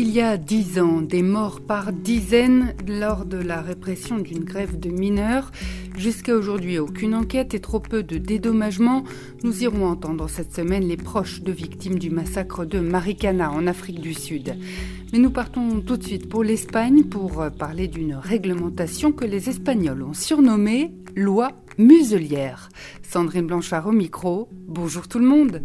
Il y a dix ans, des morts par dizaines lors de la répression d'une grève de mineurs. Jusqu'à aujourd'hui, aucune enquête et trop peu de dédommagement. Nous irons entendre cette semaine les proches de victimes du massacre de Maricana en Afrique du Sud. Mais nous partons tout de suite pour l'Espagne pour parler d'une réglementation que les Espagnols ont surnommée loi muselière. Sandrine Blanchard au micro. Bonjour tout le monde.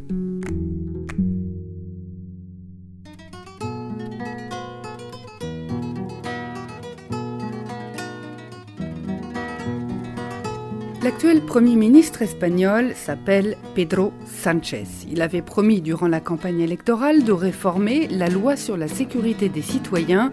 L'actuel Premier ministre espagnol s'appelle Pedro Sánchez. Il avait promis durant la campagne électorale de réformer la loi sur la sécurité des citoyens.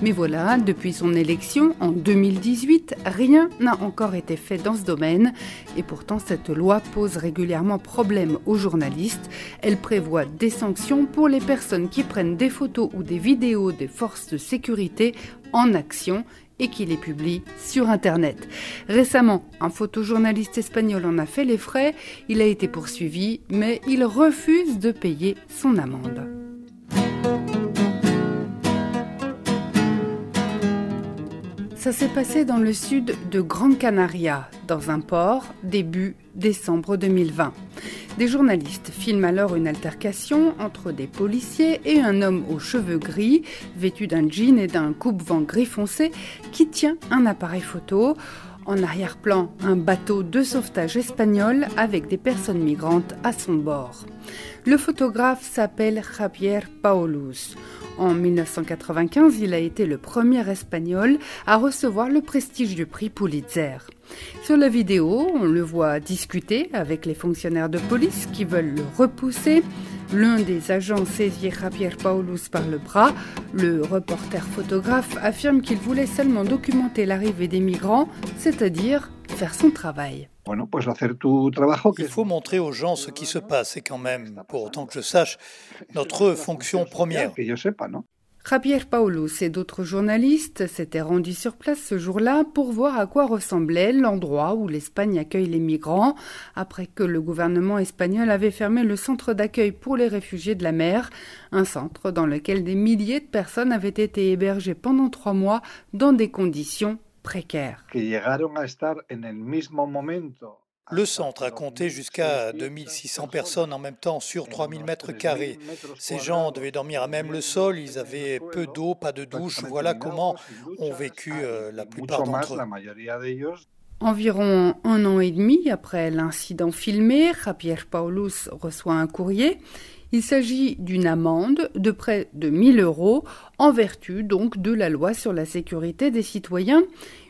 Mais voilà, depuis son élection en 2018, rien n'a encore été fait dans ce domaine. Et pourtant, cette loi pose régulièrement problème aux journalistes. Elle prévoit des sanctions pour les personnes qui prennent des photos ou des vidéos des forces de sécurité en action et qui les publie sur Internet. Récemment, un photojournaliste espagnol en a fait les frais, il a été poursuivi, mais il refuse de payer son amende. Ça s'est passé dans le sud de Gran Canaria, dans un port, début décembre 2020. Des journalistes filment alors une altercation entre des policiers et un homme aux cheveux gris, vêtu d'un jean et d'un coupe-vent gris foncé, qui tient un appareil photo. En arrière-plan, un bateau de sauvetage espagnol avec des personnes migrantes à son bord. Le photographe s'appelle Javier Paulus. En 1995, il a été le premier espagnol à recevoir le prestige prix Pulitzer. Sur la vidéo, on le voit discuter avec les fonctionnaires de police qui veulent le repousser. L'un des agents saisit Javier Paulus par le bras. Le reporter photographe affirme qu'il voulait seulement documenter l'arrivée des migrants, c'est-à-dire faire son travail. Il faut montrer aux gens ce qui se passe et quand même, pour autant que je sache, notre fonction première. Javier Paulus et d'autres journalistes s'étaient rendus sur place ce jour-là pour voir à quoi ressemblait l'endroit où l'Espagne accueille les migrants, après que le gouvernement espagnol avait fermé le centre d'accueil pour les réfugiés de la mer, un centre dans lequel des milliers de personnes avaient été hébergées pendant trois mois dans des conditions précaires. Le centre a compté jusqu'à 2600 personnes en même temps sur 3000 mètres carrés. Ces gens devaient dormir à même le sol, ils avaient peu d'eau, pas de douche. Voilà comment ont vécu euh, la plupart d'entre eux. Environ un an et demi après l'incident filmé, Javier Paulus reçoit un courrier. Il s'agit d'une amende de près de 1000 euros en vertu donc de la loi sur la sécurité des citoyens,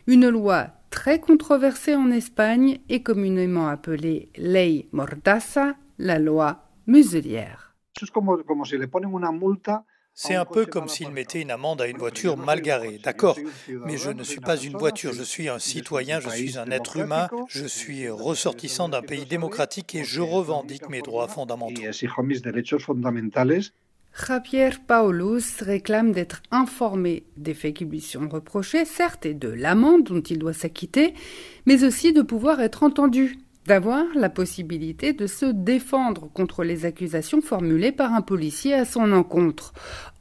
une loi très controversée en Espagne et communément appelée Ley Mordaza, la loi muselière. C'est un peu comme s'il mettait une amende à une voiture mal garée, d'accord, mais je ne suis pas une voiture, je suis un citoyen, je suis un être humain, je suis ressortissant d'un pays démocratique et je revendique mes droits fondamentaux. Javier Paulus réclame d'être informé des faits qui lui sont reprochés, certes, et de l'amende dont il doit s'acquitter, mais aussi de pouvoir être entendu, d'avoir la possibilité de se défendre contre les accusations formulées par un policier à son encontre.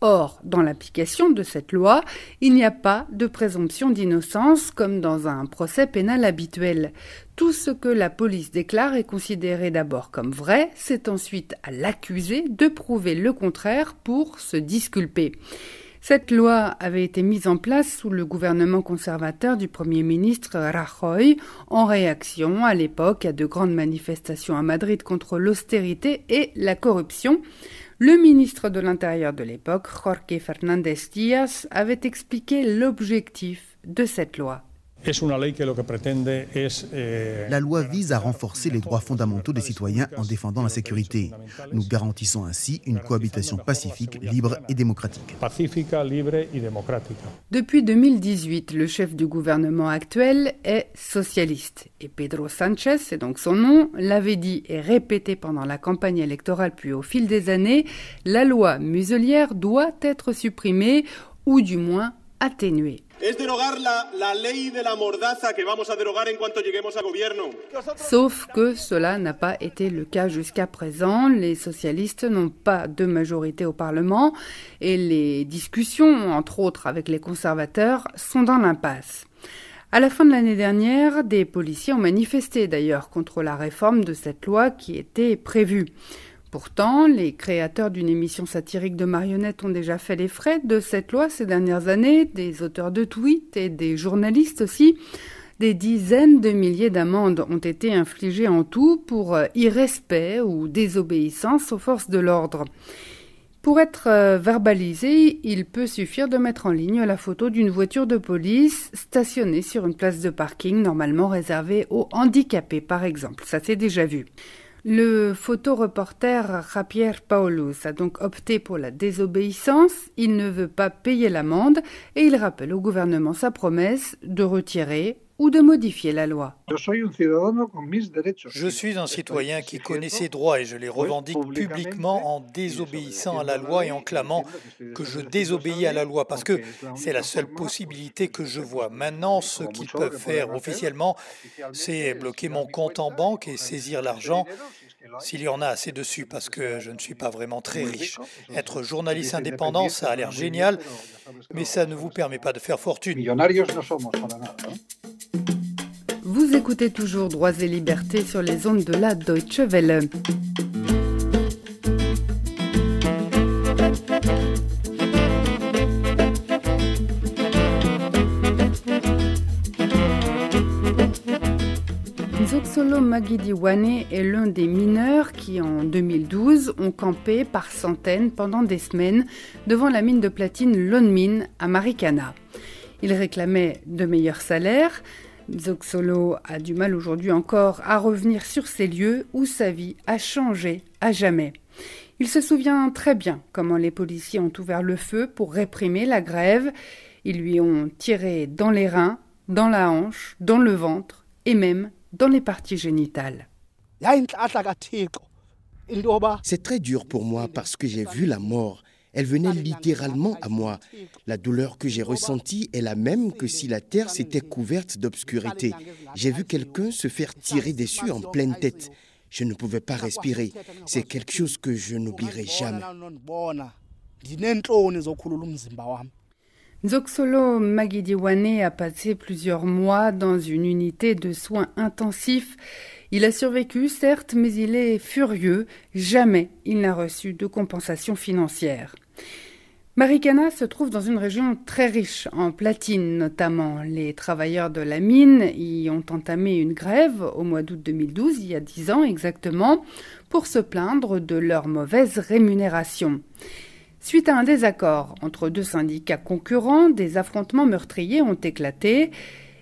Or, dans l'application de cette loi, il n'y a pas de présomption d'innocence comme dans un procès pénal habituel. Tout ce que la police déclare est considéré d'abord comme vrai, c'est ensuite à l'accusé de prouver le contraire pour se disculper. Cette loi avait été mise en place sous le gouvernement conservateur du Premier ministre Rajoy en réaction à l'époque à de grandes manifestations à Madrid contre l'austérité et la corruption. Le ministre de l'Intérieur de l'époque, Jorge Fernández Díaz, avait expliqué l'objectif de cette loi. Eh, la loi vise à renforcer les droits fondamentaux des citoyens en défendant la sécurité. Nous garantissons ainsi une cohabitation pacifique, libre et démocratique. Depuis 2018, le chef du gouvernement actuel est socialiste. Et Pedro Sanchez, c'est donc son nom, l'avait dit et répété pendant la campagne électorale puis au fil des années, la loi muselière doit être supprimée ou du moins atténuée. Sauf que cela n'a pas été le cas jusqu'à présent. Les socialistes n'ont pas de majorité au Parlement et les discussions, entre autres avec les conservateurs, sont dans l'impasse. À la fin de l'année dernière, des policiers ont manifesté d'ailleurs contre la réforme de cette loi qui était prévue. Pourtant, les créateurs d'une émission satirique de marionnettes ont déjà fait les frais de cette loi ces dernières années, des auteurs de tweets et des journalistes aussi. Des dizaines de milliers d'amendes ont été infligées en tout pour euh, irrespect ou désobéissance aux forces de l'ordre. Pour être euh, verbalisé, il peut suffire de mettre en ligne la photo d'une voiture de police stationnée sur une place de parking normalement réservée aux handicapés, par exemple. Ça s'est déjà vu. Le photoreporter Javier Paulus a donc opté pour la désobéissance, il ne veut pas payer l'amende et il rappelle au gouvernement sa promesse de retirer ou de modifier la loi. Je suis un citoyen qui connaît ses droits et je les revendique publiquement en désobéissant à la loi et en clamant que je désobéis à la loi parce que c'est la seule possibilité que je vois. Maintenant, ce qu'ils peuvent faire officiellement, c'est bloquer mon compte en banque et saisir l'argent s'il y en a assez dessus, parce que je ne suis pas vraiment très riche. Être journaliste indépendant, ça a l'air génial, mais ça ne vous permet pas de faire fortune. Vous écoutez toujours Droits et Libertés sur les ondes de la Deutsche Welle. Zoxolo Magidiwane est l'un des mineurs qui, en 2012, ont campé par centaines pendant des semaines devant la mine de platine Lone Mine à Marikana. Il réclamait de meilleurs salaires, Zoxolo a du mal aujourd'hui encore à revenir sur ces lieux où sa vie a changé à jamais. Il se souvient très bien comment les policiers ont ouvert le feu pour réprimer la grève. Ils lui ont tiré dans les reins, dans la hanche, dans le ventre et même dans les parties génitales. C'est très dur pour moi parce que j'ai vu la mort elle venait littéralement à moi. La douleur que j'ai ressentie est la même que si la terre s'était couverte d'obscurité. J'ai vu quelqu'un se faire tirer dessus en pleine tête. Je ne pouvais pas respirer. C'est quelque chose que je n'oublierai jamais. Zoxolo Magidiwane a passé plusieurs mois dans une unité de soins intensifs il a survécu, certes, mais il est furieux. Jamais il n'a reçu de compensation financière. Marikana se trouve dans une région très riche en platine notamment. Les travailleurs de la mine y ont entamé une grève au mois d'août 2012, il y a dix ans exactement, pour se plaindre de leur mauvaise rémunération. Suite à un désaccord entre deux syndicats concurrents, des affrontements meurtriers ont éclaté.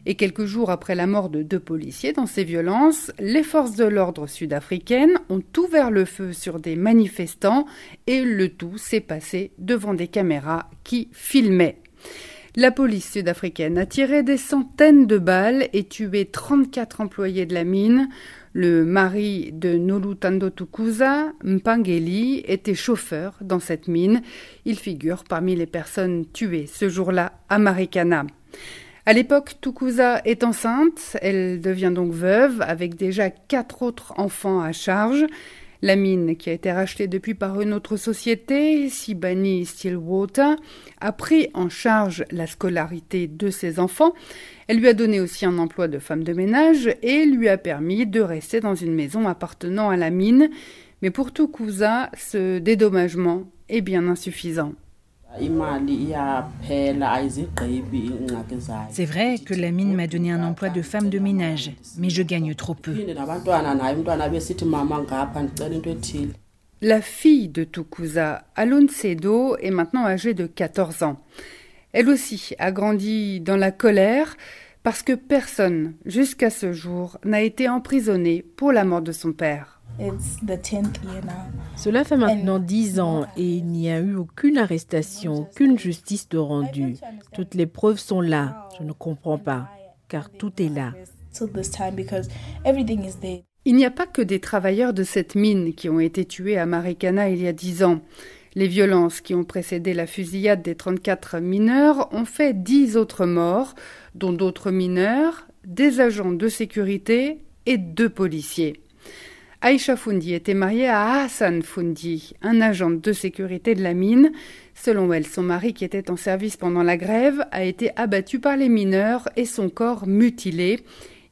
Et quelques jours après la mort de deux policiers dans ces violences, les forces de l'ordre sud-africaines ont ouvert le feu sur des manifestants et le tout s'est passé devant des caméras qui filmaient. La police sud-africaine a tiré des centaines de balles et tué 34 employés de la mine. Le mari de Nolutando Tukuza, Mpangeli, était chauffeur dans cette mine. Il figure parmi les personnes tuées ce jour-là à Marikana. À l'époque, Tukuza est enceinte, elle devient donc veuve avec déjà quatre autres enfants à charge. La mine, qui a été rachetée depuis par une autre société, Sibani Stillwater, a pris en charge la scolarité de ses enfants. Elle lui a donné aussi un emploi de femme de ménage et lui a permis de rester dans une maison appartenant à la mine. Mais pour Tukuza, ce dédommagement est bien insuffisant. C'est vrai que la mine m'a donné un emploi de femme de ménage, mais je gagne trop peu. La fille de Tukuza, Alun Sedo, est maintenant âgée de 14 ans. Elle aussi a grandi dans la colère parce que personne, jusqu'à ce jour, n'a été emprisonné pour la mort de son père. Cela fait maintenant dix ans et il n'y a eu aucune arrestation, aucune justice de rendu. Toutes les preuves sont là. Je ne comprends pas, car tout est là. Il n'y a pas que des travailleurs de cette mine qui ont été tués à Marikana il y a dix ans. Les violences qui ont précédé la fusillade des 34 mineurs ont fait dix autres morts, dont d'autres mineurs, des agents de sécurité et deux policiers. Aïcha Fundi était mariée à Hassan Fundi, un agent de sécurité de la mine. Selon elle, son mari, qui était en service pendant la grève, a été abattu par les mineurs et son corps mutilé.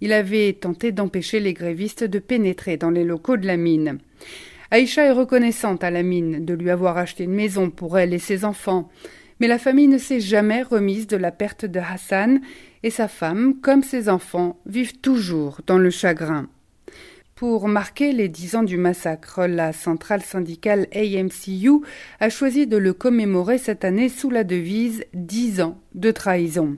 Il avait tenté d'empêcher les grévistes de pénétrer dans les locaux de la mine. Aïcha est reconnaissante à la mine de lui avoir acheté une maison pour elle et ses enfants. Mais la famille ne s'est jamais remise de la perte de Hassan et sa femme, comme ses enfants, vivent toujours dans le chagrin. Pour marquer les dix ans du massacre, la centrale syndicale AMCU a choisi de le commémorer cette année sous la devise Dix ans de trahison.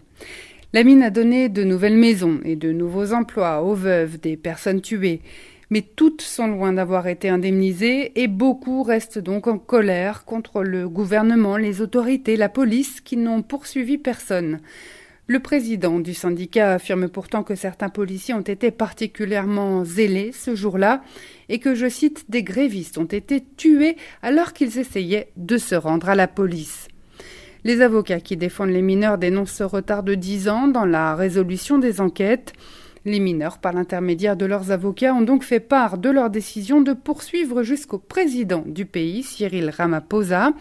La mine a donné de nouvelles maisons et de nouveaux emplois aux veuves des personnes tuées, mais toutes sont loin d'avoir été indemnisées et beaucoup restent donc en colère contre le gouvernement, les autorités, la police qui n'ont poursuivi personne. Le président du syndicat affirme pourtant que certains policiers ont été particulièrement zélés ce jour-là et que, je cite, des grévistes ont été tués alors qu'ils essayaient de se rendre à la police. Les avocats qui défendent les mineurs dénoncent ce retard de dix ans dans la résolution des enquêtes. Les mineurs, par l'intermédiaire de leurs avocats, ont donc fait part de leur décision de poursuivre jusqu'au président du pays, Cyril Ramaphosa.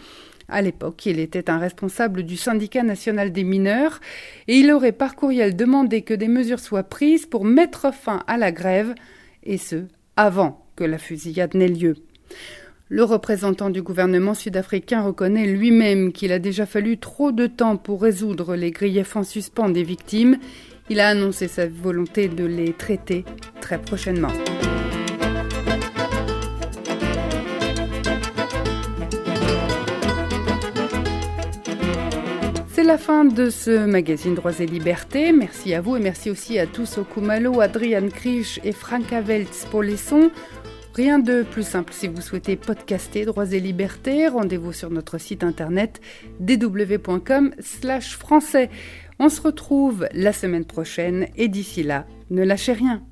À l'époque, il était un responsable du syndicat national des mineurs et il aurait par courriel demandé que des mesures soient prises pour mettre fin à la grève, et ce, avant que la fusillade n'ait lieu. Le représentant du gouvernement sud-africain reconnaît lui-même qu'il a déjà fallu trop de temps pour résoudre les griefs en suspens des victimes. Il a annoncé sa volonté de les traiter très prochainement. La fin de ce magazine Droits et Libertés. Merci à vous et merci aussi à tous au Kumalo, Adrian Krisch et Franka Weltz pour les sons. Rien de plus simple si vous souhaitez podcaster Droits et Libertés. Rendez-vous sur notre site internet dw.com slash français. On se retrouve la semaine prochaine et d'ici là, ne lâchez rien.